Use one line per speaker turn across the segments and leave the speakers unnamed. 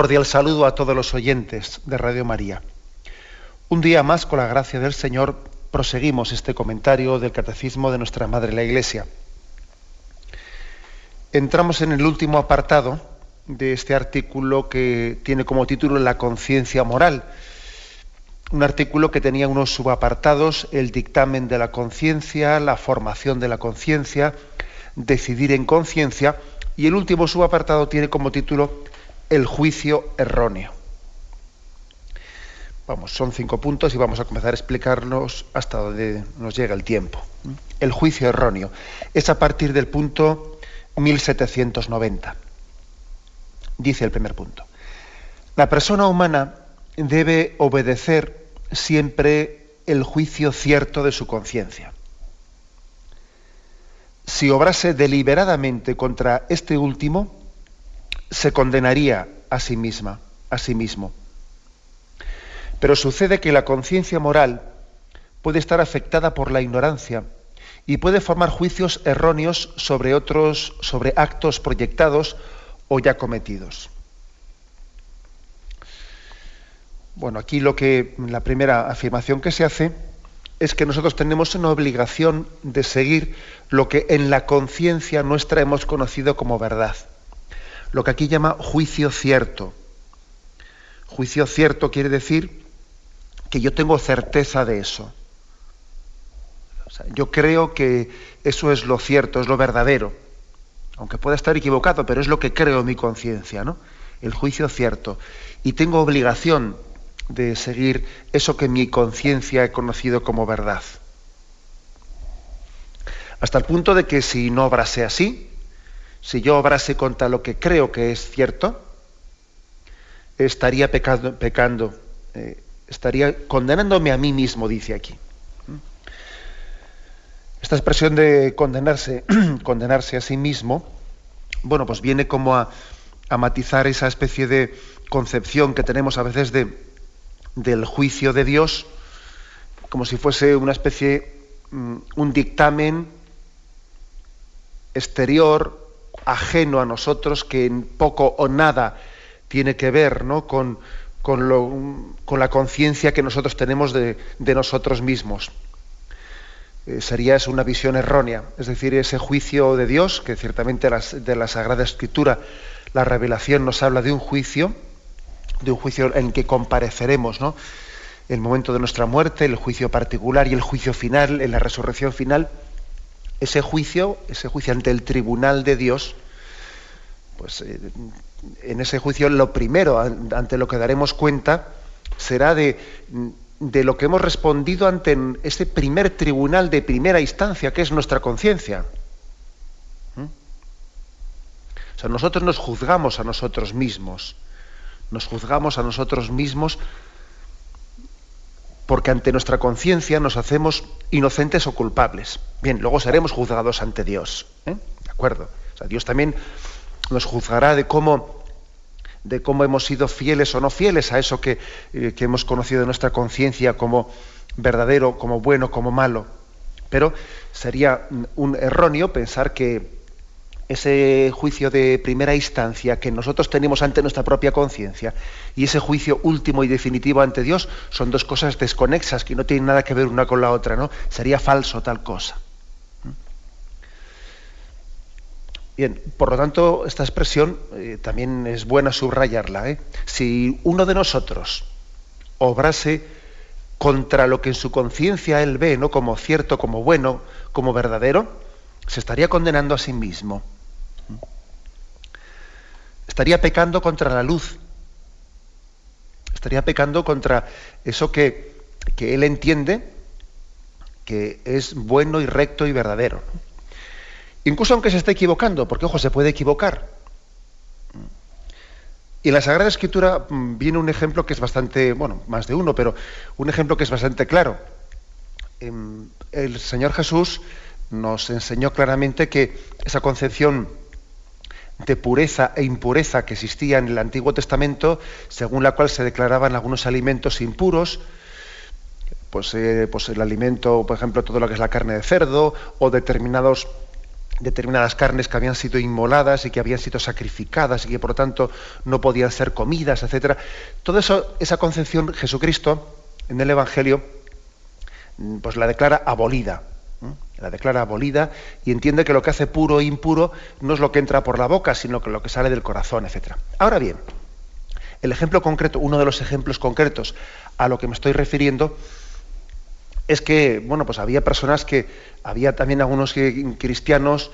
Cordial saludo a todos los oyentes de Radio María. Un día más, con la gracia del Señor, proseguimos este comentario del Catecismo de nuestra Madre la Iglesia. Entramos en el último apartado de este artículo que tiene como título La conciencia moral. Un artículo que tenía unos subapartados, el dictamen de la conciencia, la formación de la conciencia, decidir en conciencia, y el último subapartado tiene como título el juicio erróneo. Vamos, son cinco puntos y vamos a comenzar a explicarnos hasta donde nos llega el tiempo. El juicio erróneo es a partir del punto 1790. Dice el primer punto. La persona humana debe obedecer siempre el juicio cierto de su conciencia. Si obrase deliberadamente contra este último, se condenaría a sí misma, a sí mismo. Pero sucede que la conciencia moral puede estar afectada por la ignorancia y puede formar juicios erróneos sobre otros, sobre actos proyectados o ya cometidos. Bueno, aquí lo que la primera afirmación que se hace es que nosotros tenemos una obligación de seguir lo que en la conciencia nuestra hemos conocido como verdad lo que aquí llama juicio cierto. Juicio cierto quiere decir que yo tengo certeza de eso. yo creo que eso es lo cierto, es lo verdadero. Aunque pueda estar equivocado, pero es lo que creo en mi conciencia, ¿no? El juicio cierto. Y tengo obligación de seguir eso que mi conciencia he conocido como verdad. Hasta el punto de que si no obrase así, si yo obrase contra lo que creo que es cierto, estaría pecando, eh, estaría condenándome a mí mismo, dice aquí. Esta expresión de condenarse, condenarse a sí mismo, bueno, pues viene como a, matizar esa especie de concepción que tenemos a veces de, del juicio de Dios, como si fuese una especie, mm, un dictamen exterior, ajeno a nosotros que en poco o nada tiene que ver con, la conciencia que nosotros tenemos de, nosotros mismos. Eh, sería eso una visión errónea, es decir, ese juicio de Dios, que ciertamente de la Sagrada Escritura, la revelación nos habla de un juicio, de un juicio en que compareceremos, ¿no? el momento de nuestra muerte, el juicio particular y el juicio final, en la resurrección final, ese juicio, ese juicio ante el tribunal de Dios, pues eh, en ese juicio lo primero ante lo que daremos cuenta será de, lo que hemos respondido ante ese primer tribunal de primera instancia, que es nuestra conciencia. ¿Mm? O sea, nosotros nos juzgamos a nosotros mismos, nos juzgamos a nosotros mismos porque ante nuestra conciencia nos hacemos inocentes o culpables. Bien, luego seremos juzgados ante Dios. ¿eh? ¿De acuerdo? O sea, Dios también nos juzgará de cómo, de cómo hemos sido fieles o no fieles a eso que, eh, que hemos conocido en nuestra conciencia como verdadero, como bueno, como malo. Pero sería un erróneo pensar que ese juicio de primera instancia que nosotros tenemos ante nuestra propia conciencia y ese juicio último y definitivo ante Dios son dos cosas desconexas que no tienen nada que ver una con la otra, ¿no? Sería falso tal cosa. Bien, por lo tanto, esta expresión eh, también es buena subrayarla. ¿eh? Si uno de nosotros obrase contra lo que en su conciencia él ve, ¿no? como cierto, como bueno, como verdadero, se estaría condenando a sí mismo estaría pecando contra la luz. estaría pecando contra eso que, que él entiende que es bueno y recto y verdadero. Incluso aunque se esté equivocando, porque ojo, se puede equivocar. Y en la Sagrada Escritura mm, viene un ejemplo que es bastante, bueno, más de uno, pero un ejemplo que es bastante claro. Em, el Señor Jesús nos enseñó claramente que esa concepción de pureza e impureza que existía en el Antiguo Testamento, según la cual se declaraban algunos alimentos impuros, pues, eh, pues el alimento, por ejemplo, todo lo que es la carne de cerdo o determinados determinadas carnes que habían sido inmoladas y que habían sido sacrificadas y que por lo tanto no podían ser comidas, etcétera. Toda esa concepción Jesucristo en el Evangelio mm, pues la declara abolida. La declara abolida y entiende que lo que hace puro e impuro no es lo que entra por la boca, sino que lo que sale del corazón, etcétera. Ahora bien, el ejemplo concreto, uno de los ejemplos concretos a lo que me estoy refiriendo, es que, bueno, pues había personas que, había también algunos cristianos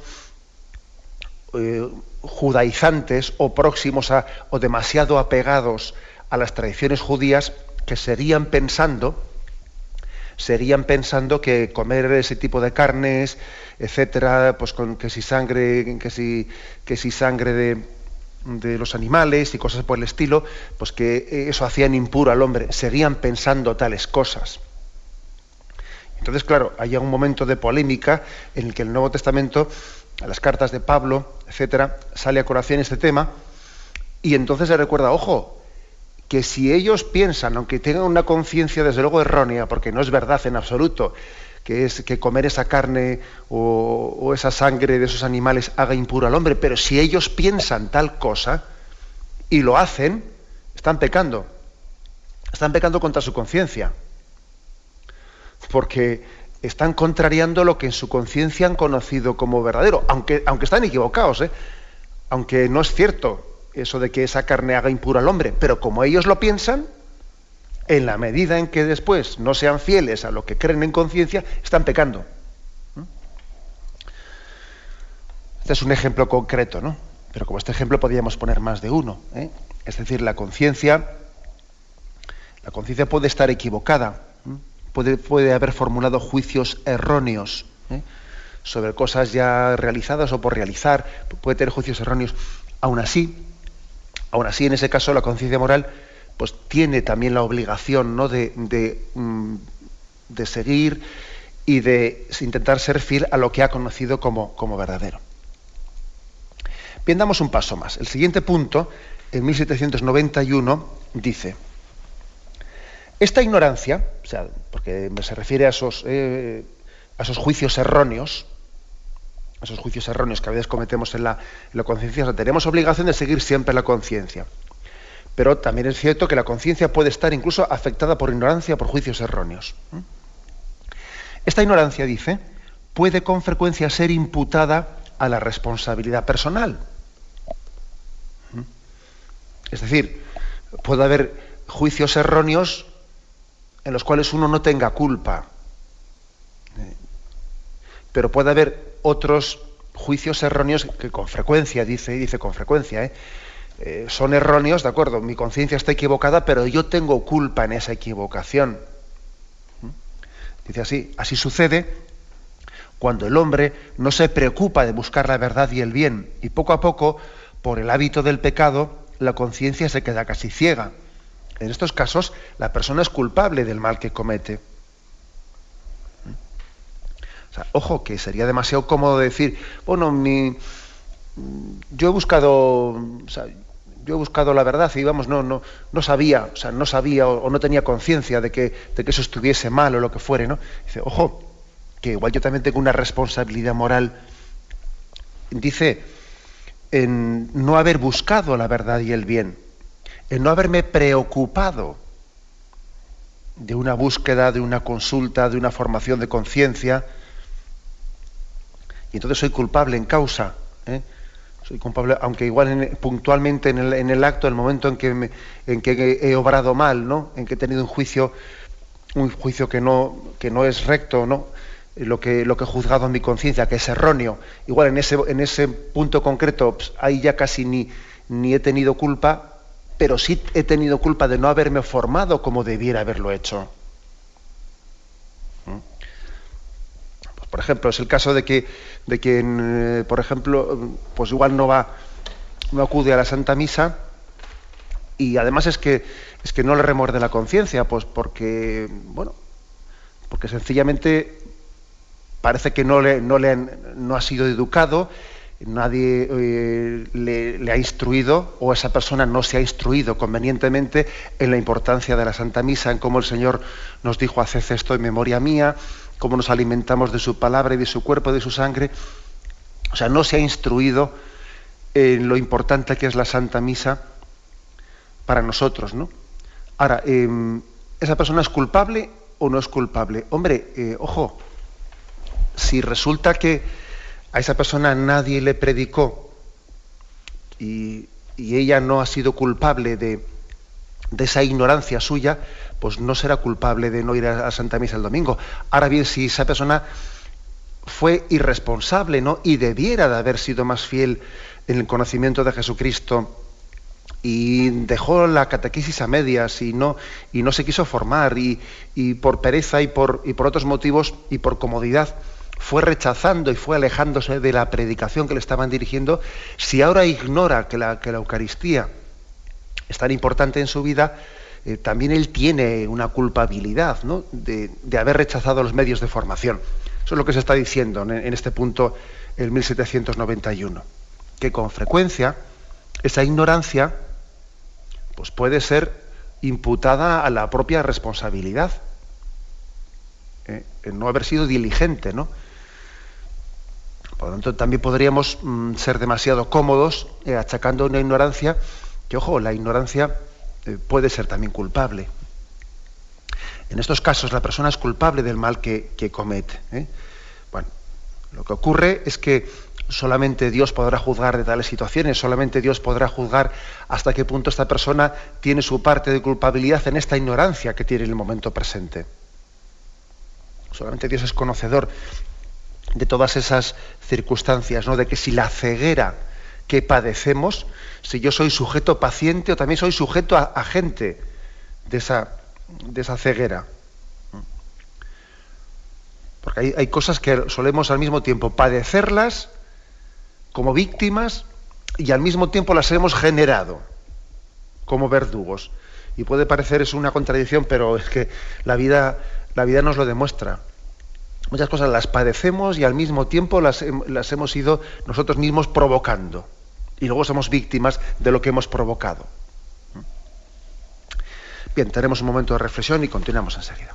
eh, judaizantes o próximos a, o demasiado apegados a las tradiciones judías que seguían pensando, seguían pensando que comer ese tipo de carnes, etcétera, pues con que si sangre, que si, que si sangre de, de los animales y cosas por el estilo, pues que eso hacían impuro al hombre. Seguían pensando tales cosas. Entonces, claro, hay un momento de polémica en el que el Nuevo Testamento, las cartas de Pablo, etcétera, sale a colación este tema, y entonces se recuerda, ojo, que si ellos piensan, aunque tengan una conciencia desde luego errónea, porque no es verdad en absoluto, que es que comer esa carne o, esa sangre de esos animales haga impuro al hombre, pero si ellos piensan tal cosa y lo hacen, están pecando. Están pecando contra su conciencia porque están contrariando lo que en su conciencia han conocido como verdadero, aunque, aunque están equivocados, ¿eh? aunque no es cierto eso de que esa carne haga impuro al hombre, pero como ellos lo piensan, en la medida en que después no sean fieles a lo que creen en conciencia, están pecando. Este es un ejemplo concreto, ¿no? Pero como este ejemplo podríamos poner más de uno. ¿eh? Es decir, la conciencia, la conciencia puede estar equivocada, puede, haber formulado juicios erróneos ¿eh? sobre cosas ya realizadas o por realizar, puede tener juicios erróneos. Aún así, aún así, en ese caso, la conciencia moral pues tiene también la obligación ¿no? de, mm, de, seguir y de intentar ser fiel a lo que ha conocido como, como verdadero. Bien, damos un paso más. El siguiente punto, en 1791, dice, esta ignorancia, o sea, porque se refiere a esos, eh, a esos juicios erróneos, a esos juicios erróneos que a veces cometemos en la, conciencia, tenemos obligación de seguir siempre la conciencia. Pero también es cierto que la conciencia puede estar incluso afectada por ignorancia, por juicios erróneos. Esta ignorancia, dice, puede con frecuencia ser imputada a la responsabilidad personal. Es decir, puede haber juicios erróneos en los cuales uno no tenga culpa. Pero puede haber otros juicios erróneos que con frecuencia, dice, dice con frecuencia, ¿eh? Eh, son erróneos, de acuerdo, mi conciencia está equivocada, pero yo tengo culpa en esa equivocación. Dice así, así sucede cuando el hombre no se preocupa de buscar la verdad y el bien, y poco a poco, por el hábito del pecado, la conciencia se queda casi ciega en estos casos, la persona es culpable del mal que comete. ojo, que sería demasiado cómodo decir, bueno, mi, yo he buscado, yo he buscado la verdad y vamos, no, no, no sabía, o sea, no sabía o, no tenía conciencia de que, de que eso estuviese mal o lo que fuere, ¿no? Dice, ojo, que igual yo también tengo una responsabilidad moral. Dice, en no haber buscado la verdad y el bien en no haberme preocupado de una búsqueda, de una consulta, de una formación de conciencia, y entonces soy culpable en causa. ¿eh? Soy culpable, aunque igual puntualmente en el, en el, acto, el momento en que, en que he obrado mal, ¿no? en que he tenido un juicio, un juicio que no, que no es recto, ¿no? lo que, he juzgado en mi conciencia, que es erróneo. Igual en ese, en ese punto concreto, pues, ahí ya casi ni he tenido culpa, pero sí he tenido culpa de no haberme formado como debiera haberlo hecho. ¿Mm? Pues, por ejemplo, es el caso de que, de quien, eh, por ejemplo, pues igual no va, no acude a la Santa Misa y además es que es que no le remuerde la conciencia, pues porque, bueno, porque sencillamente parece que no le, no le no ha sido educado nadie eh, le, ha instruido o esa persona no se ha instruido convenientemente en la importancia de la Santa Misa, en cómo el Señor nos dijo, haced esto en memoria mía, cómo nos alimentamos de su palabra y de su cuerpo, de su sangre. O sea, no se ha instruido en lo importante que es la Santa Misa para nosotros, ¿no? Ahora, em, ¿esa persona es culpable o no es culpable? Hombre, eh, ojo, si resulta que a esa persona nadie le predicó y, ella no ha sido culpable de, esa ignorancia suya, pues no será culpable de no ir a, Santa Misa el domingo. Ahora bien, si esa persona fue irresponsable ¿no? y debiera de haber sido más fiel en el conocimiento de Jesucristo y dejó la catequesis a medias y no, se quiso formar y, por pereza y por otros motivos y por comodidad, fue rechazando y fue alejándose de la predicación que le estaban dirigiendo, si ahora ignora que la, Eucaristía es tan importante en su vida, eh, también él tiene una culpabilidad ¿no? de, haber rechazado los medios de formación. Eso es lo que se está diciendo en, en este punto, el 1791, que con frecuencia esa ignorancia pues puede ser imputada a la propia responsabilidad, ¿eh? en no haber sido diligente, ¿no? Por lo tanto, también podríamos mm, ser demasiado cómodos eh, achacando una ignorancia, que ojo, la ignorancia eh, puede ser también culpable. En estos casos la persona es culpable del mal que, comete. ¿eh? Bueno, lo que ocurre es que solamente Dios podrá juzgar de tales situaciones, solamente Dios podrá juzgar hasta qué punto esta persona tiene su parte de culpabilidad en esta ignorancia que tiene en el momento presente. Solamente Dios es conocedor de todas esas circunstancias, ¿no? De que si la ceguera que padecemos, si yo soy sujeto paciente o también soy sujeto a, agente de esa, de esa ceguera. Porque hay, hay, cosas que solemos al mismo tiempo padecerlas como víctimas y al mismo tiempo las hemos generado como verdugos. Y puede parecer es una contradicción, pero es que la vida, la vida nos lo demuestra muchas cosas las padecemos y al mismo tiempo las, hemos ido nosotros mismos provocando. Y luego somos víctimas de lo que hemos provocado. Bien, tenemos un momento de reflexión y continuamos enseguida.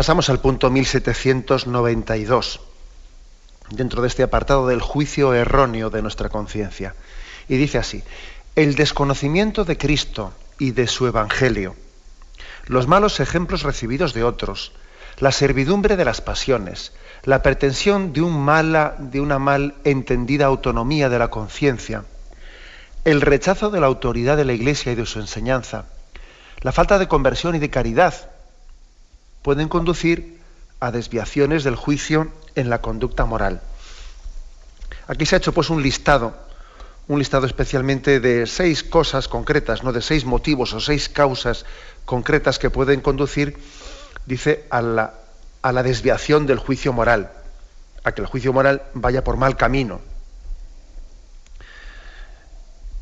Pasamos al punto 1792, dentro de este apartado del juicio erróneo de nuestra conciencia. Y dice así, el desconocimiento de Cristo y de su Evangelio, los malos ejemplos recibidos de otros, la servidumbre de las pasiones, la pretensión de, un mala, de una mal entendida autonomía de la conciencia, el rechazo de la autoridad de la Iglesia y de su enseñanza, la falta de conversión y de caridad, pueden conducir a desviaciones del juicio en la conducta moral. Aquí se ha hecho pues un listado, un listado especialmente de seis cosas concretas, no de seis motivos o seis causas concretas que pueden conducir, dice, a la, a la desviación del juicio moral, a que el juicio moral vaya por mal camino.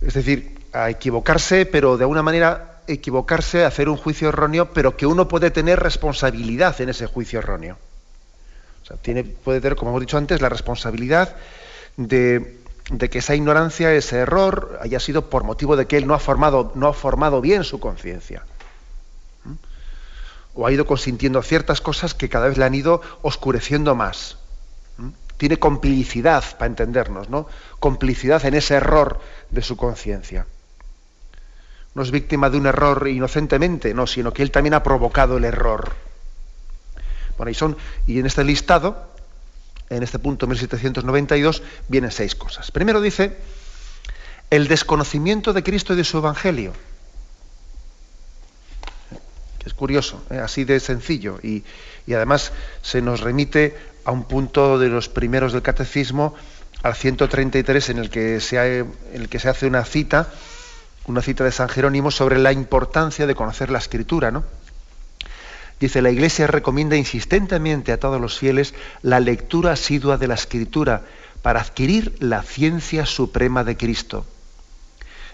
Es decir, a equivocarse, pero de alguna manera equivocarse, hacer un juicio erróneo, pero que uno puede tener responsabilidad en ese juicio erróneo. O sea, tiene, puede tener, como hemos dicho antes, la responsabilidad de, que esa ignorancia, ese error, haya sido por motivo de que él no ha formado, no ha formado bien su conciencia. ¿Mm? O ha ido consintiendo ciertas cosas que cada vez le han ido oscureciendo más. ¿Mm? Tiene complicidad, para entendernos, ¿no? Complicidad en ese error de su conciencia. No es víctima de un error inocentemente, no, sino que él también ha provocado el error. Bueno, y son, y en este listado, en este punto 1792, vienen seis cosas. Primero dice el desconocimiento de Cristo y de su Evangelio. Es curioso, ¿eh? así de sencillo. Y, y, además se nos remite a un punto de los primeros del catecismo, al 133, en el que se, en el que se hace una cita, una cita de San Jerónimo sobre la importancia de conocer la escritura, ¿no? Dice, la Iglesia recomienda insistentemente a todos los fieles la lectura asidua de la escritura para adquirir la ciencia suprema de Cristo.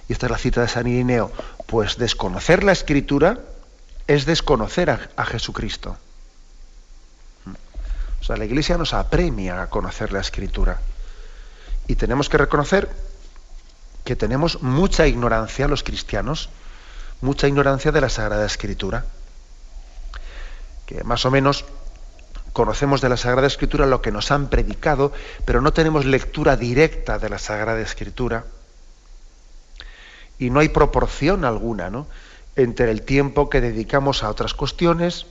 Y esta es la cita de San Irineo. Pues desconocer la escritura es desconocer a, a Jesucristo. O sea, la Iglesia nos apremia a conocer la escritura. Y tenemos que reconocer que tenemos mucha ignorancia los cristianos, mucha ignorancia de la Sagrada Escritura. Que más o menos conocemos de la Sagrada Escritura lo que nos han predicado, pero no tenemos lectura directa de la Sagrada Escritura. Y no hay proporción alguna ¿no? entre el tiempo que dedicamos a otras cuestiones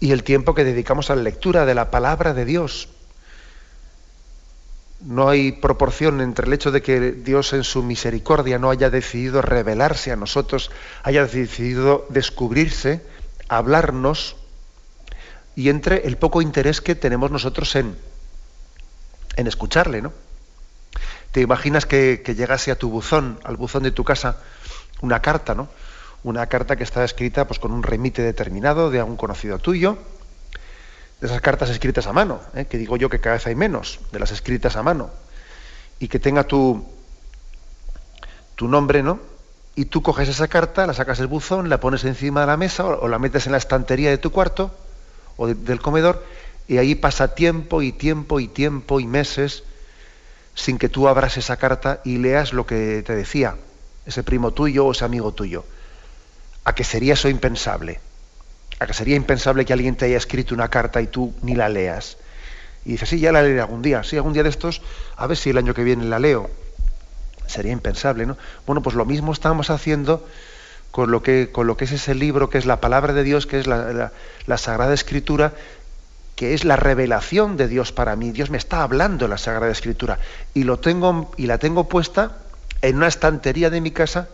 y el tiempo que dedicamos a la lectura de la palabra de Dios no hay proporción entre el hecho de que Dios en su misericordia no haya decidido revelarse a nosotros, haya decidido descubrirse, hablarnos, y entre el poco interés que tenemos nosotros en, en escucharle, ¿no? Te imaginas que, llegase a tu buzón, al buzón de tu casa, una carta, ¿no? Una carta que está escrita pues, con un remite determinado de algún conocido tuyo, de esas cartas escritas a mano, ¿eh? que digo yo que cada vez hay menos, de las escritas a mano, y que tenga tu, tu nombre, ¿no? Y tú coges esa carta, la sacas del buzón, la pones encima de la mesa o, la metes en la estantería de tu cuarto o de, del comedor, y ahí pasa tiempo y tiempo y tiempo y meses sin que tú abras esa carta y leas lo que te decía ese primo tuyo o ese amigo tuyo. A que sería eso impensable que sería impensable que alguien te haya escrito una carta y tú ni la leas. Y dices, sí, ya la leeré algún día, sí, algún día de estos, a ver si el año que viene la leo. Sería impensable, ¿no? Bueno, pues lo mismo estamos haciendo con lo que, con lo que es ese libro, que es la palabra de Dios, que es la, la, Sagrada Escritura, que es la revelación de Dios para mí. Dios me está hablando en la Sagrada Escritura. Y lo tengo, y la tengo puesta en una estantería de mi casa,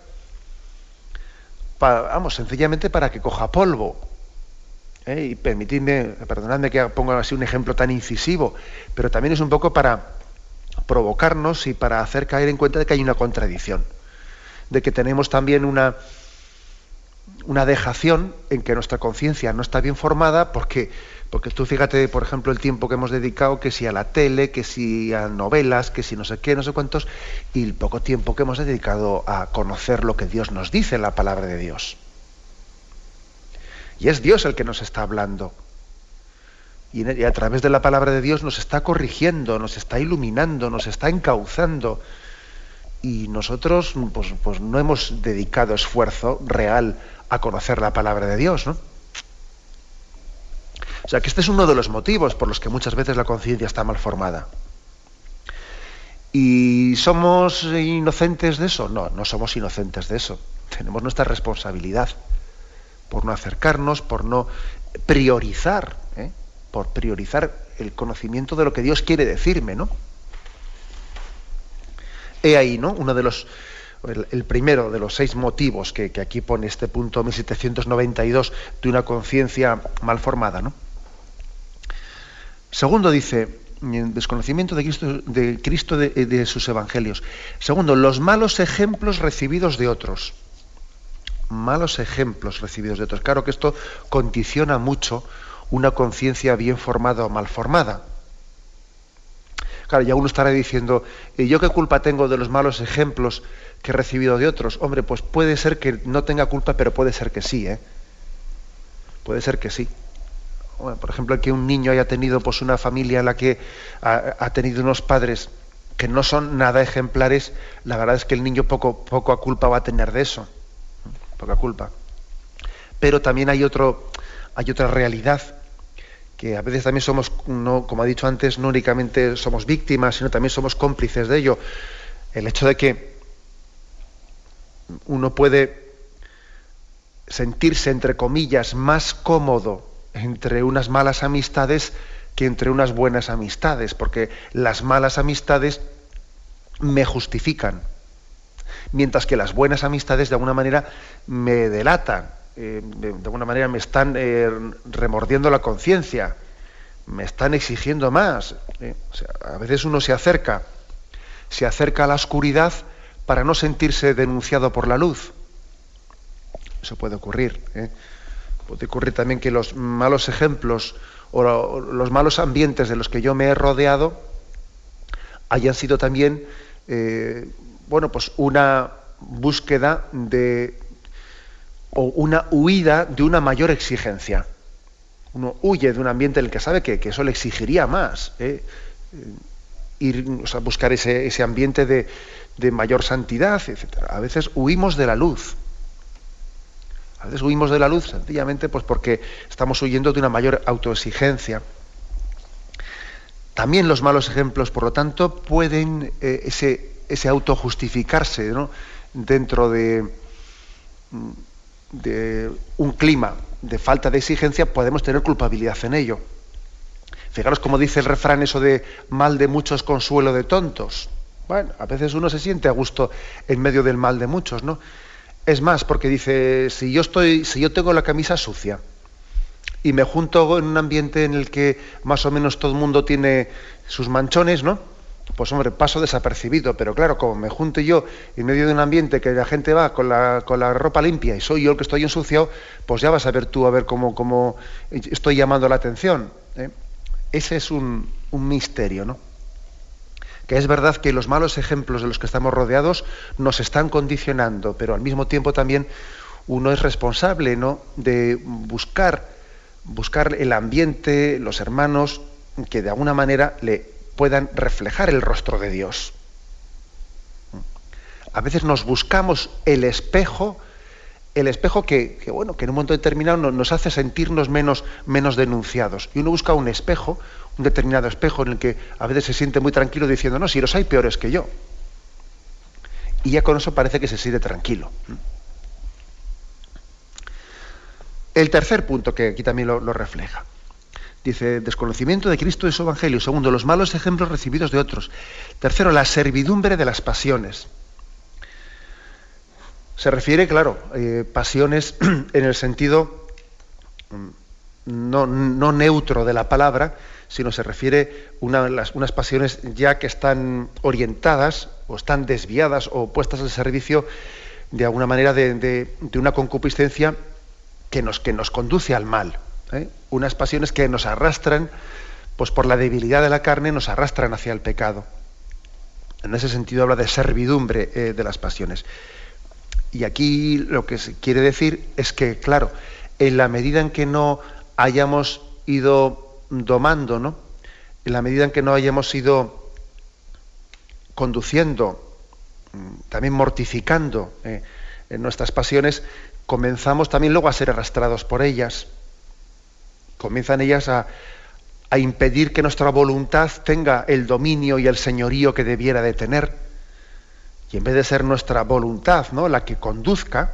vamos, sencillamente para que coja polvo ¿eh? y permitidme, perdonadme que ponga así un ejemplo tan incisivo, pero también es un poco para provocarnos y para hacer caer en cuenta de que hay una contradicción, de que tenemos también una, una dejación en que nuestra conciencia no está bien formada porque, porque tú fíjate, por ejemplo, el tiempo que hemos dedicado, que si a la tele, que si a novelas, que si no sé qué, no sé cuántos, y el poco tiempo que hemos dedicado a conocer lo que Dios nos dice en la palabra de Dios. Y es Dios el que nos está hablando. Y a través de la palabra de Dios nos está corrigiendo, nos está iluminando, nos está encauzando. Y nosotros pues, pues no hemos dedicado esfuerzo real a conocer la palabra de Dios, ¿no? O sea que este es uno de los motivos por los que muchas veces la conciencia está mal formada. ¿Y somos inocentes de eso? No, no somos inocentes de eso. Tenemos nuestra responsabilidad por no acercarnos, por no priorizar, ¿eh? por priorizar el conocimiento de lo que Dios quiere decirme, ¿no? He ahí, ¿no? Uno de los, el, primero de los seis motivos que, aquí pone este punto 1792 de una conciencia mal formada, ¿no? Segundo dice, desconocimiento de Cristo, de, Cristo de, sus evangelios. Segundo, los malos ejemplos recibidos de otros. Malos ejemplos recibidos de otros. Claro que esto condiciona mucho una conciencia bien formada o mal formada. Claro, ya uno estará diciendo, ¿y yo qué culpa tengo de los malos ejemplos que he recibido de otros? Hombre, pues puede ser que no tenga culpa, pero puede ser que sí, ¿eh? Puede ser que sí. por ejemplo, que un niño haya tenido pues, una familia en la que ha, tenido unos padres que no son nada ejemplares, la verdad es que el niño poco, poco a culpa va a tener de eso. Poca culpa. Pero también hay, otro, hay otra realidad que a veces también somos, no, como ha dicho antes, no únicamente somos víctimas, sino también somos cómplices de ello. El hecho de que uno puede sentirse, entre comillas, más cómodo entre unas malas amistades que entre unas buenas amistades, porque las malas amistades me justifican, mientras que las buenas amistades de alguna manera me delatan, eh, de, alguna manera me están eh, remordiendo la conciencia, me están exigiendo más. Eh. a veces uno se acerca, se acerca a la oscuridad para no sentirse denunciado por la luz. Eso puede ocurrir. Puede ocurrir también que los malos ejemplos o los malos ambientes de los que yo me he rodeado hayan sido también, bueno, pues una búsqueda de o una huida de una mayor exigencia. Uno huye de un ambiente en el que sabe que, eso le exigiría más. ¿eh? Eh, ir a buscar ese, ese ambiente de, de, mayor santidad, etc. A veces huimos de la luz. A veces huimos de la luz sencillamente pues porque estamos huyendo de una mayor autoexigencia. También los malos ejemplos, por lo tanto, pueden eh, ese, ese autojustificarse dentro de de un clima de falta de exigencia, podemos tener culpabilidad en ello. Fijaros como dice el refrán eso de mal de muchos, consuelo de tontos. Bueno, a veces uno se siente a gusto en medio del mal de muchos, ¿no? Es más, porque dice, si yo estoy, si yo tengo la camisa sucia y me junto en un ambiente en el que más o menos todo el mundo tiene sus manchones, ¿no? Pues hombre, paso desapercibido, pero claro, como me junte yo en medio de un ambiente que la gente va con la, con la ropa limpia y soy yo el que estoy ensuciado, pues ya vas a ver tú a ver cómo, cómo estoy llamando la atención. ¿eh? Ese es un, un misterio, ¿no? Que es verdad que los malos ejemplos de los que estamos rodeados nos están condicionando, pero al mismo tiempo también uno es responsable, ¿no? De buscar, buscar el ambiente, los hermanos, que de alguna manera le puedan reflejar el rostro de Dios. A veces nos buscamos el espejo, el espejo que, bueno, que en un momento determinado nos hace sentirnos menos, menos denunciados. Y uno busca un espejo, un determinado espejo en el que a veces se siente muy tranquilo diciendo, no, si los hay peores que yo. Y ya con eso parece que se siente tranquilo. El tercer punto que aquí también lo refleja. Dice, desconocimiento de Cristo y su Evangelio. Segundo, los malos ejemplos recibidos de otros. Tercero, la servidumbre de las pasiones. Se refiere, claro, eh, pasiones en el sentido mm, no, neutro de la palabra, sino se refiere a unas pasiones ya que están orientadas o están desviadas o puestas al servicio de alguna manera de, de una concupiscencia que nos, que nos conduce al mal. ¿Eh? unas pasiones que nos arrastran, pues por la debilidad de la carne, nos arrastran hacia el pecado. En ese sentido habla de servidumbre eh, de las pasiones. Y aquí lo que quiere decir es que, claro, en la medida en que no hayamos ido domando, ¿no? En la medida en que no hayamos ido conduciendo, mm, también mortificando eh, en nuestras pasiones, comenzamos también luego a ser arrastrados por ellas comienzan ellas a, a impedir que nuestra voluntad tenga el dominio y el señorío que debiera de tener. Y en vez de ser nuestra voluntad ¿no? la que conduzca,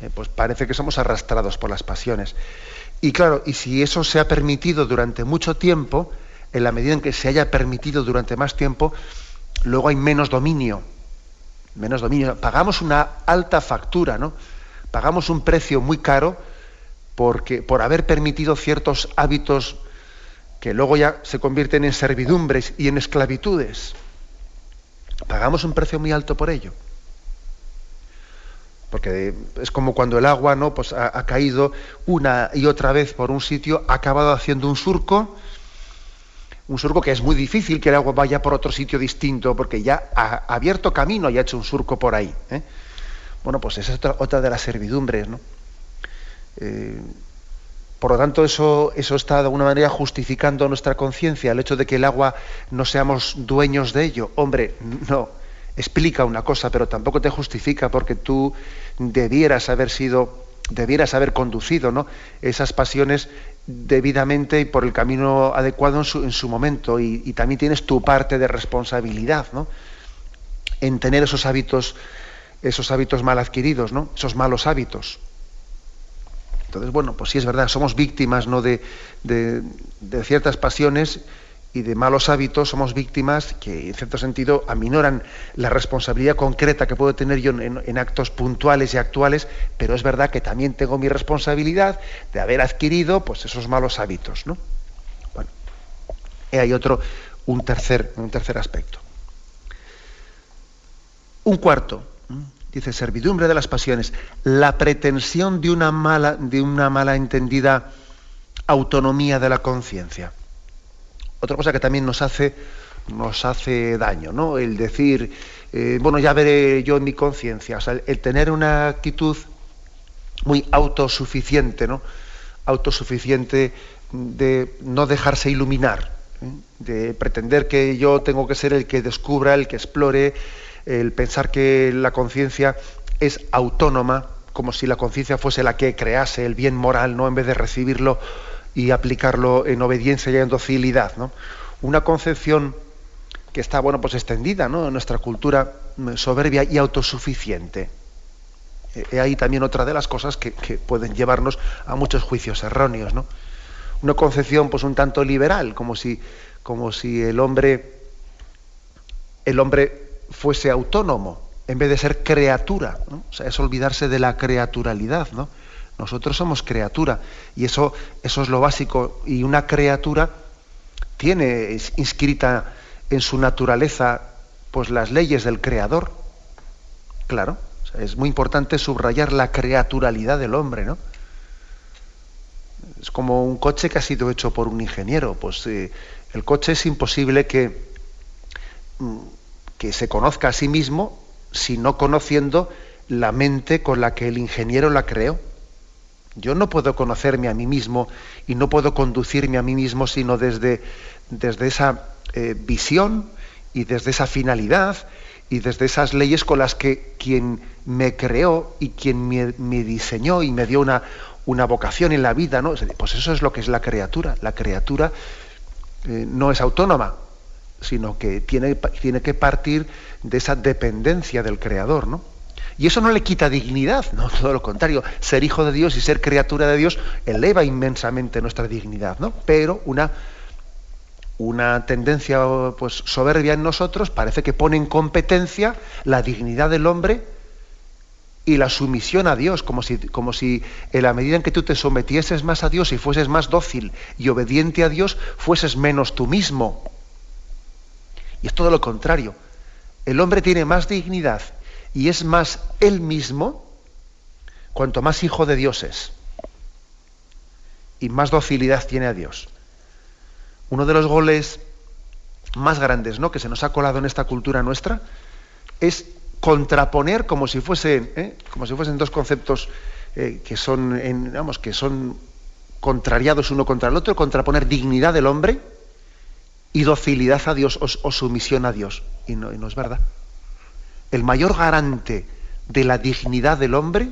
eh, pues parece que somos arrastrados por las pasiones. Y claro, y si eso se ha permitido durante mucho tiempo, en la medida en que se haya permitido durante más tiempo, luego hay menos dominio. Menos dominio. Pagamos una alta factura, ¿no? Pagamos un precio muy caro porque, por haber permitido ciertos hábitos que luego ya se convierten en servidumbres y en esclavitudes. Pagamos un precio muy alto por ello. Porque es como cuando el agua ¿no? pues ha, caído una y otra vez por un sitio, ha acabado haciendo un surco, un surco que es muy difícil que el agua vaya por otro sitio distinto, porque ya ha abierto camino y ha hecho un surco por ahí. ¿eh? Bueno, pues esa es otra, de las servidumbres. ¿no? Eh, por lo tanto, eso, eso está de alguna manera justificando nuestra conciencia, el hecho de que el agua no seamos dueños de ello. Hombre, no, explica una cosa, pero tampoco te justifica porque tú debieras haber sido, debieras haber conducido ¿no? esas pasiones debidamente y por el camino adecuado en su, en su momento. Y, también tienes tu parte de responsabilidad ¿no? en tener esos hábitos, esos hábitos mal adquiridos, ¿no? esos malos hábitos. Entonces, bueno, pues sí es verdad, somos víctimas ¿no? de, ciertas pasiones y de malos hábitos, somos víctimas que en cierto sentido aminoran la responsabilidad concreta que puedo tener yo en, actos puntuales y actuales, pero es verdad que también tengo mi responsabilidad de haber adquirido pues, esos malos hábitos. ¿no? Bueno, hay otro, un tercer, un tercer aspecto. Un cuarto, dice servidumbre de las pasiones, la pretensión de una mala, de una mala entendida autonomía de la conciencia. Otra cosa que también nos hace, nos hace daño, ¿no? El decir, eh, bueno, ya veré yo en mi conciencia, o sea, el tener una actitud muy autosuficiente, ¿no? Autosuficiente de no dejarse iluminar, ¿eh? de pretender que yo tengo que ser el que descubra, el que explore, el pensar que la conciencia es autónoma, como si la conciencia fuese la que crease el bien moral, ¿no? En vez de recibirlo y aplicarlo en obediencia y en docilidad, ¿no? Una concepción que está, bueno, pues extendida, ¿no? En nuestra cultura mm, soberbia y autosuficiente. He ahí también otra de las cosas que, que, pueden llevarnos a muchos juicios erróneos, ¿no? Una concepción, pues, un tanto liberal, como si, como si el hombre, el hombre fuese autónomo en vez de ser criatura. Es olvidarse de la creaturalidad. ¿no? Nosotros somos criatura y eso, eso es lo básico. Y una criatura tiene inscrita en su naturaleza pues las leyes del creador. Claro, es muy importante subrayar la creaturalidad del hombre, ¿no? Es como un coche que ha sido hecho por un ingeniero. Pues eh, el coche es imposible que mm, que se conozca a sí mismo, sino conociendo la mente con la que el ingeniero la creó. Yo no puedo conocerme a mí mismo y no puedo conducirme a mí mismo sino desde, desde esa eh, visión y desde esa finalidad y desde esas leyes con las que quien me creó y quien me, diseñó y me dio una, una, vocación en la vida, ¿no? Pues eso es lo que es la criatura. La criatura eh, no es autónoma, sino que tiene, tiene que partir de esa dependencia del Creador, ¿no? Y eso no le quita dignidad, no, todo lo contrario. Ser hijo de Dios y ser criatura de Dios eleva inmensamente nuestra dignidad, ¿no? Pero una, una tendencia pues, soberbia en nosotros parece que pone en competencia la dignidad del hombre y la sumisión a Dios, como si, como si en la medida en que tú te sometieses más a Dios y fueses más dócil y obediente a Dios, fueses menos tú mismo. Y es todo lo contrario. El hombre tiene más dignidad y es más él mismo cuanto más hijo de Dios es. Y más docilidad tiene a Dios. Uno de los goles más grandes ¿no? que se nos ha colado en esta cultura nuestra es contraponer como si fuesen, ¿eh? como si fuesen dos conceptos eh, que son, que son contrariados uno contra el otro, contraponer dignidad del hombre y docilidad a Dios o, sumisión a Dios. Y no, no es verdad. El mayor garante de la dignidad del hombre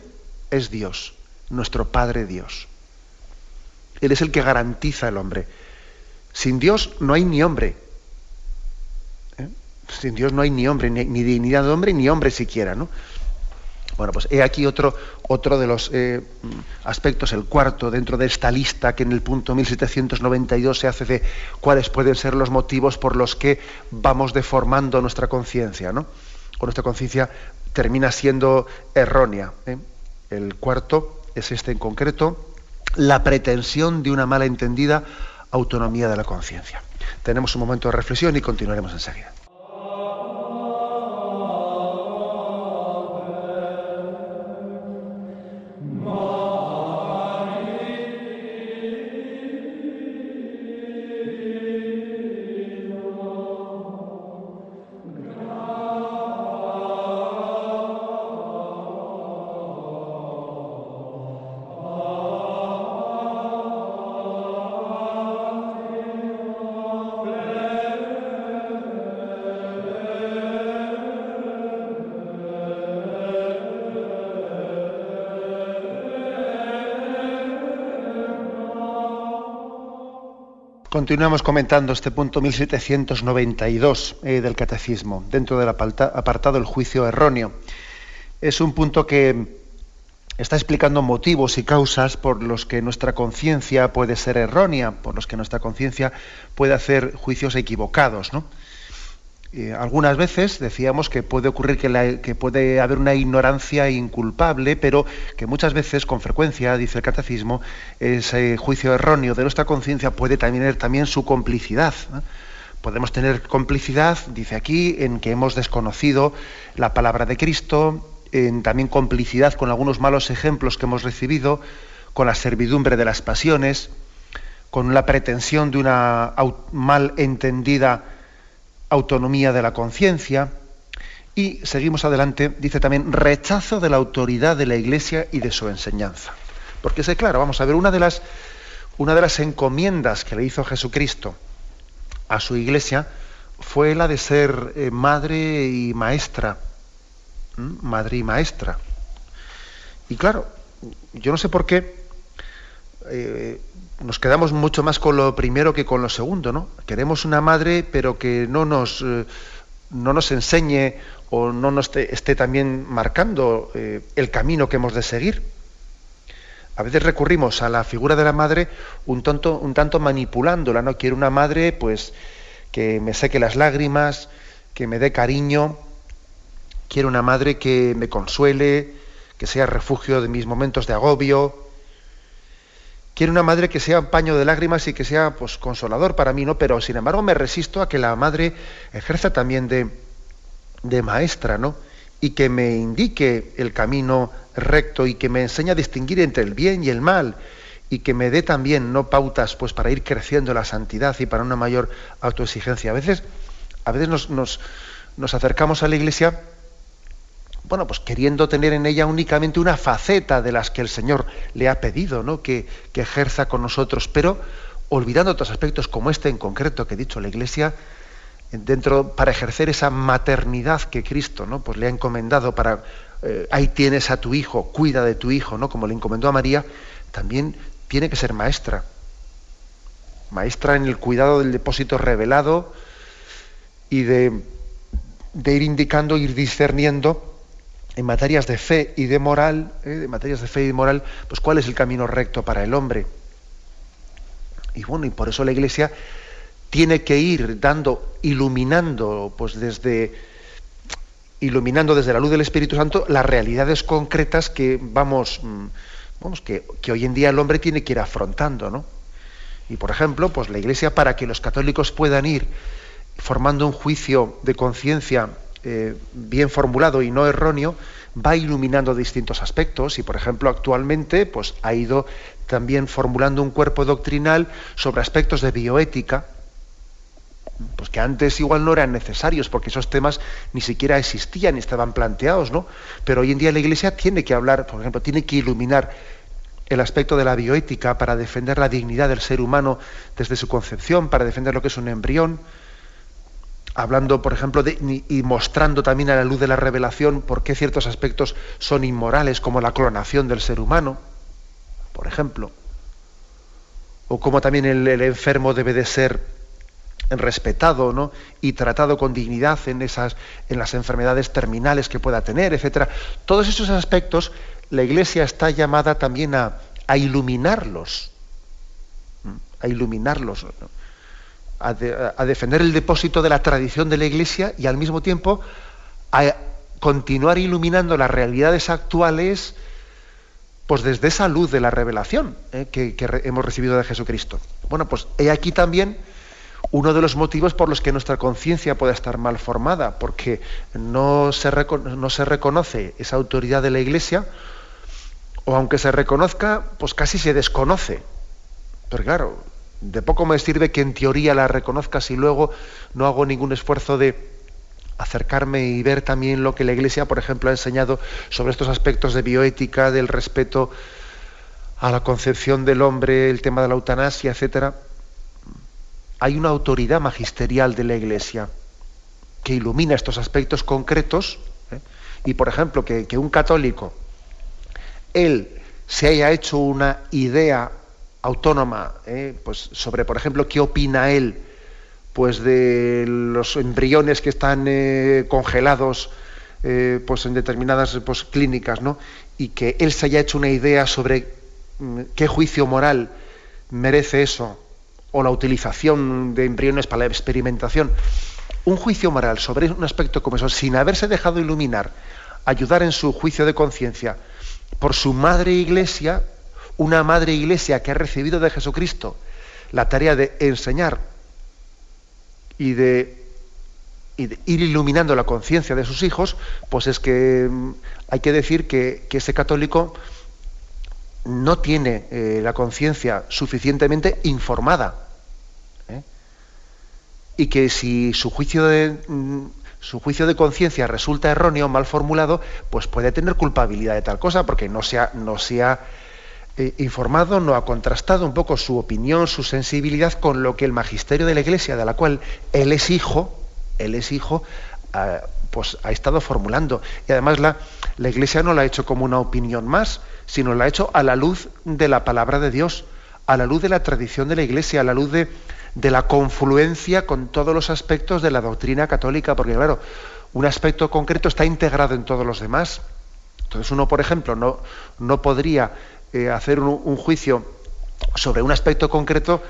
es Dios, nuestro Padre Dios. Él es el que garantiza al hombre Sin Dios no hay ni hombre. ¿eh? Sin Dios no hay ni hombre, ni, dignidad de hombre, ni hombre siquiera, ¿no? Bueno, pues he aquí otro, otro de los eh, aspectos, el cuarto, dentro de esta lista que en el punto 1792 se hace de cuáles pueden ser los motivos por los que vamos deformando nuestra conciencia, ¿no? O nuestra conciencia termina siendo errónea. ¿eh? El cuarto es este en concreto, la pretensión de una mala entendida autonomía de la conciencia. Tenemos un momento de reflexión y continuaremos enseguida. Continuamos comentando este punto 1792 eh, del Catecismo, dentro del apartado el juicio erróneo. Es un punto que está explicando motivos y causas por los que nuestra conciencia puede ser errónea, por los que nuestra conciencia puede hacer juicios equivocados. ¿no? Algunas veces decíamos que puede ocurrir que, puede haber una ignorancia inculpable, pero que muchas veces, con frecuencia, dice el catecismo, ese juicio erróneo de nuestra conciencia puede tener también su complicidad. Podemos tener complicidad, dice aquí, en que hemos desconocido la palabra de Cristo, en también complicidad con algunos malos ejemplos que hemos recibido, con la servidumbre de las pasiones, con la pretensión de una mal entendida autonomía de la conciencia. Y seguimos adelante, dice también rechazo de la autoridad de la Iglesia y de su enseñanza. Porque es claro, vamos a ver, una de las, una de las encomiendas que le hizo Jesucristo a su Iglesia fue la de ser eh, madre y maestra. Madre y maestra. Y claro, yo no sé por qué eh, nos quedamos mucho más con lo primero que con lo segundo, ¿no? Queremos una madre, pero que no nos, eh, no nos enseñe o no nos esté, también marcando eh, el camino que hemos de seguir. A veces recurrimos a la figura de la madre un, tonto, un tanto manipulándola, ¿no? Quiero una madre, pues, que me seque las lágrimas, que me dé cariño. Quiero una madre que me consuele, que sea refugio de mis momentos de agobio, Quiero una madre que sea un paño de lágrimas y que sea pues, consolador para mí, ¿no? Pero sin embargo me resisto a que la madre ejerza también de, de maestra, ¿no? Y que me indique el camino recto y que me enseñe a distinguir entre el bien y el mal y que me dé también no pautas pues para ir creciendo la santidad y para una mayor autoexigencia. A veces, a veces nos, acercamos a la iglesia bueno, pues queriendo tener en ella únicamente una faceta de las que el Señor le ha pedido, ¿no? Que, ejerza con nosotros, pero olvidando otros aspectos como este en concreto que he dicho la Iglesia, dentro para ejercer esa maternidad que Cristo, ¿no? Pues le ha encomendado para eh, ahí tienes a tu hijo, cuida de tu hijo, ¿no? Como le encomendó a María, también tiene que ser maestra. Maestra en el cuidado del depósito revelado y de, de ir indicando, ir discerniendo en materias de fe y de moral, ¿eh? materias de fe y de moral, pues cuál es el camino recto para el hombre. Y bueno, y por eso la Iglesia tiene que ir dando, iluminando, pues desde iluminando desde la luz del Espíritu Santo las realidades concretas que vamos, mm, vamos que, que hoy en día el hombre tiene que ir afrontando, ¿no? Y por ejemplo, pues la Iglesia para que los católicos puedan ir formando un juicio de conciencia eh, bien formulado y no erróneo, va iluminando distintos aspectos y, por ejemplo, actualmente pues, ha ido también formulando un cuerpo doctrinal sobre aspectos de bioética, pues que antes igual no eran necesarios porque esos temas ni siquiera existían ni estaban planteados, ¿no? Pero hoy en día la Iglesia tiene que hablar, por ejemplo, tiene que iluminar el aspecto de la bioética para defender la dignidad del ser humano desde su concepción, para defender lo que es un embrión, hablando, por ejemplo, y mostrando también a la luz de la revelación por qué ciertos aspectos son inmorales, como la clonación del ser humano, por ejemplo. o cómo también el, enfermo debe de ser respetado ¿no? y tratado con dignidad en, esas, en las enfermedades terminales que pueda tener, etcétera. Todos esos aspectos la Iglesia está llamada también a iluminarlos, a iluminarlos, a, defender el depósito de la tradición de la Iglesia y al mismo tiempo a continuar iluminando las realidades actuales pues desde esa luz de la revelación ¿eh? que, hemos recibido de Jesucristo. Bueno, pues he aquí también uno de los motivos por los que nuestra conciencia puede estar mal formada, porque no se, no se reconoce esa autoridad de la Iglesia, o aunque se reconozca, pues casi se desconoce. Pero claro, de poco me sirve que en teoría la reconozca si luego no hago ningún esfuerzo de acercarme y ver también lo que la Iglesia, por ejemplo, ha enseñado sobre estos aspectos de bioética, del respeto a la concepción del hombre, el tema de la eutanasia, etcétera. Hay una autoridad magisterial de la Iglesia que ilumina estos aspectos concretos ¿eh? y, por ejemplo, que, un católico él se haya hecho una idea autónoma, ¿eh? pues sobre, por ejemplo, qué opina él pues de los embriones que están eh, congelados eh, pues en determinadas pues, clínicas, ¿no? Y que él se haya hecho una idea sobre mm, qué juicio moral merece eso, o la utilización de embriones para la experimentación. Un juicio moral sobre un aspecto como eso, sin haberse dejado iluminar, ayudar en su juicio de conciencia por su madre iglesia, una madre iglesia que ha recibido de Jesucristo la tarea de enseñar y de, ir iluminando la conciencia de sus hijos, pues es que mm, hay que decir que, ese católico no tiene eh, la conciencia suficientemente informada. ¿eh? Y que si su juicio de, mm, su juicio de conciencia resulta erróneo, mal formulado, pues puede tener culpabilidad de tal cosa, porque no se ha, no se ha eh, informado, no ha contrastado un poco su opinión, su sensibilidad con lo que el magisterio de la Iglesia, de la cual él es hijo, él es hijo, ah, pues ha estado formulando. Y además la, la Iglesia no la ha hecho como una opinión más, sino la ha hecho a la luz de la palabra de Dios, a la luz de la tradición de la Iglesia, a la luz de, de la confluencia con todos los aspectos de la doctrina católica, porque claro, un aspecto concreto está integrado en todos los demás. Entonces uno, por ejemplo, no, no podría eh, hacer un, juicio sobre un aspecto concreto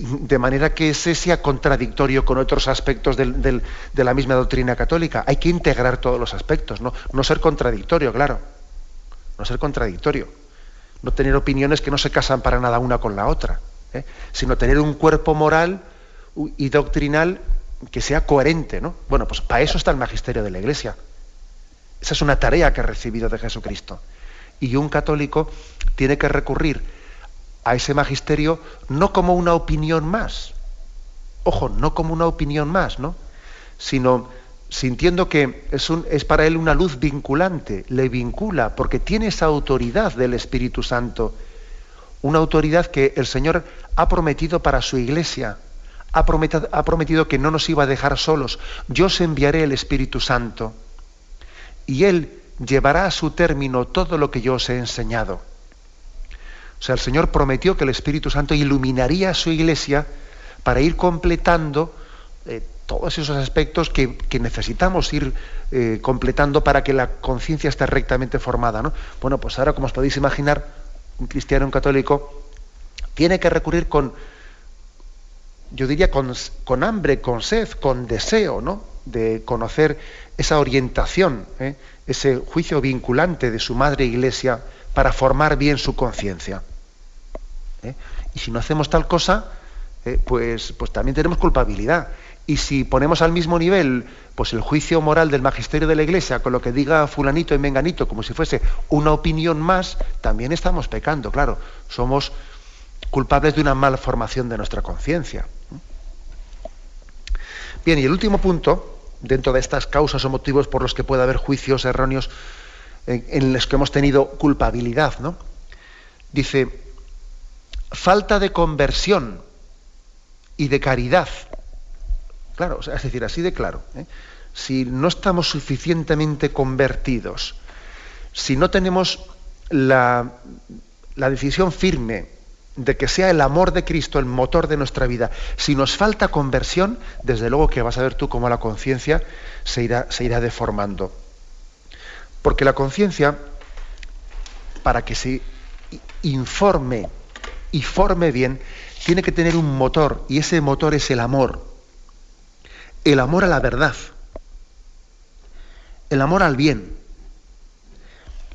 de manera que ese sea contradictorio con otros aspectos de la misma doctrina católica. Hay que integrar todos los aspectos, ¿no? ser contradictorio, claro. No ser contradictorio. No tener opiniones que no se casan para nada una con la otra, ¿eh? sino tener un cuerpo moral y doctrinal que sea coherente. ¿no? Bueno, pues para eso está el magisterio de la Iglesia. Esa es una tarea que ha recibido de Jesucristo. Y un católico tiene que recurrir a ese magisterio no como una opinión más, ojo, no como una opinión más, ¿no? Sino sintiendo que es, un, es para él una luz vinculante, le vincula, porque tiene esa autoridad del Espíritu Santo, una autoridad que el Señor ha prometido para su iglesia, ha ha prometido que no nos iba a dejar solos, yo os enviaré el Espíritu Santo, y Él llevará a su término todo lo que yo os he enseñado. O sea, el Señor prometió que el Espíritu Santo iluminaría su iglesia para ir completando eh, todos esos aspectos que, necesitamos ir eh, completando para que la conciencia esté rectamente formada. ¿no? Bueno, pues ahora, como os podéis imaginar, un cristiano, un católico, tiene que recurrir con, yo diría, con, con hambre, con sed, con deseo, ¿no? De conocer esa orientación, ¿eh? ese juicio vinculante de su madre iglesia para formar bien su conciencia. ¿eh? Y si no hacemos tal cosa, eh, pues, pues también tenemos culpabilidad. Y si ponemos al mismo nivel pues el juicio moral del magisterio de la iglesia con lo que diga fulanito y menganito como si fuese una opinión más, también estamos pecando, claro. Somos culpables de una malformación de nuestra conciencia. Bien, y el último punto dentro de estas causas o motivos por los que puede haber juicios erróneos en, los que hemos tenido culpabilidad, ¿no? Dice, falta de conversión y de caridad. Claro, es decir, así de claro. ¿eh? Si no estamos suficientemente convertidos, si no tenemos la, la decisión firme de que sea el amor de Cristo el motor de nuestra vida. Si nos falta conversión, desde luego que vas a ver tú cómo la conciencia se irá, se irá deformando. Porque la conciencia, para que se informe y forme bien, tiene que tener un motor, y ese motor es el amor. El amor a la verdad. El amor al bien.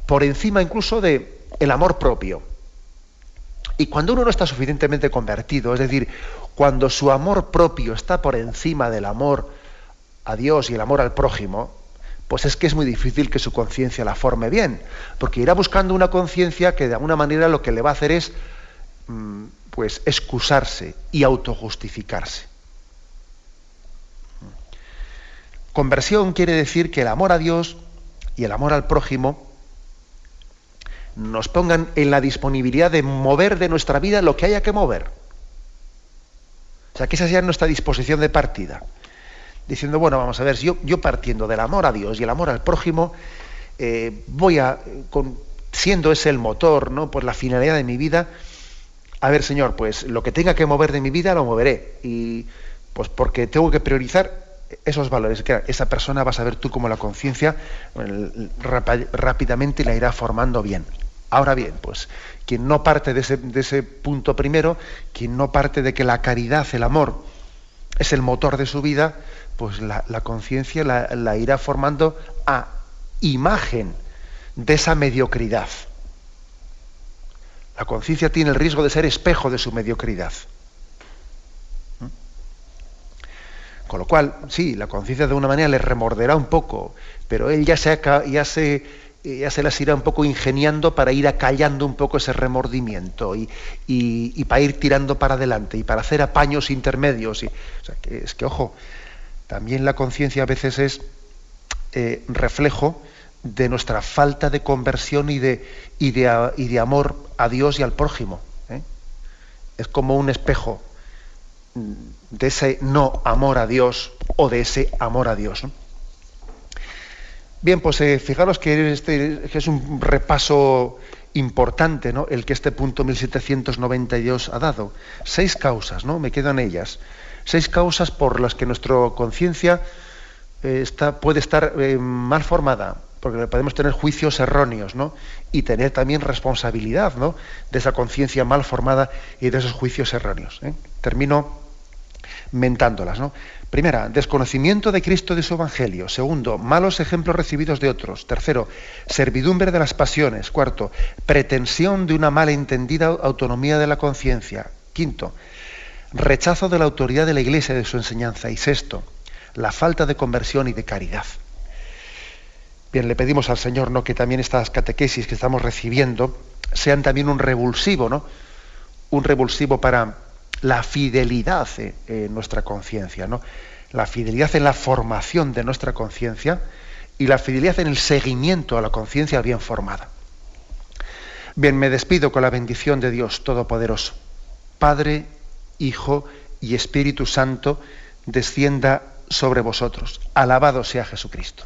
Por encima incluso de el amor propio. Y cuando uno no está suficientemente convertido, es decir, cuando su amor propio está por encima del amor a Dios y el amor al prójimo, pues es que es muy difícil que su conciencia la forme bien, porque irá buscando una conciencia que de alguna manera lo que le va a hacer es mm, pues excusarse y autojustificarse. Conversión quiere decir que el amor a Dios y el amor al prójimo nos pongan en la disponibilidad de mover de nuestra vida lo que haya que mover. O sea, que esa sea nuestra disposición de partida. Diciendo, bueno, vamos a ver, yo, yo partiendo del amor a Dios y el amor al prójimo, eh, voy a, siendo ese el motor, ¿no? Por la finalidad de mi vida, a ver, Señor, pues lo que tenga que mover de mi vida lo moveré. Y pues porque tengo que priorizar esos valores. Que esa persona va a saber tú como la conciencia rápidamente la irá formando bien. Ahora bien, pues quien no parte de ese, punto primero, quien no parte de que la caridad, el amor, es el motor de su vida, pues la, conciencia la, irá formando a imagen de esa mediocridad. La conciencia tiene el riesgo de ser espejo de su mediocridad. ¿Mm? Con lo cual, sí, la conciencia de una manera le remorderá un poco, pero él ya se, ya se ya se las irá un poco ingeniando para ir acallando un poco ese remordimiento y, para ir tirando para adelante y para hacer apaños intermedios. Y, que es que, ojo, también la conciencia a veces es eh, reflejo de nuestra falta de conversión y de, y de, y de amor a Dios y al prójimo. ¿eh? Es como un espejo de ese no amor a Dios o de ese amor a Dios. Bien, pues eh, fijaros que, este, que es un repaso importante, ¿no? El que este punto 1792 ha dado. Seis causas, ¿no? Me quedan ellas. Seis causas por las que nuestra conciencia eh, puede estar eh, mal formada, porque podemos tener juicios erróneos, ¿no? Y tener también responsabilidad, ¿no? De esa conciencia mal formada y de esos juicios erróneos. Termino mentándolas, ¿no? Primera, desconocimiento de Cristo de su Evangelio. Segundo, malos ejemplos recibidos de otros. Tercero, servidumbre de las pasiones. Cuarto, pretensión de una malentendida autonomía de la conciencia. Quinto, rechazo de la autoridad de la Iglesia y de su enseñanza. Y sexto, la falta de conversión y de caridad. Bien, le pedimos al Señor ¿no? que también estas catequesis que estamos recibiendo sean también un revulsivo, ¿no? Un revulsivo para la fidelidad en nuestra conciencia, ¿no? La fidelidad en la formación de nuestra conciencia y la fidelidad en el seguimiento a la conciencia bien formada. Bien, me despido con la bendición de Dios Todopoderoso. Padre, Hijo y Espíritu Santo, descienda sobre vosotros. Alabado sea Jesucristo.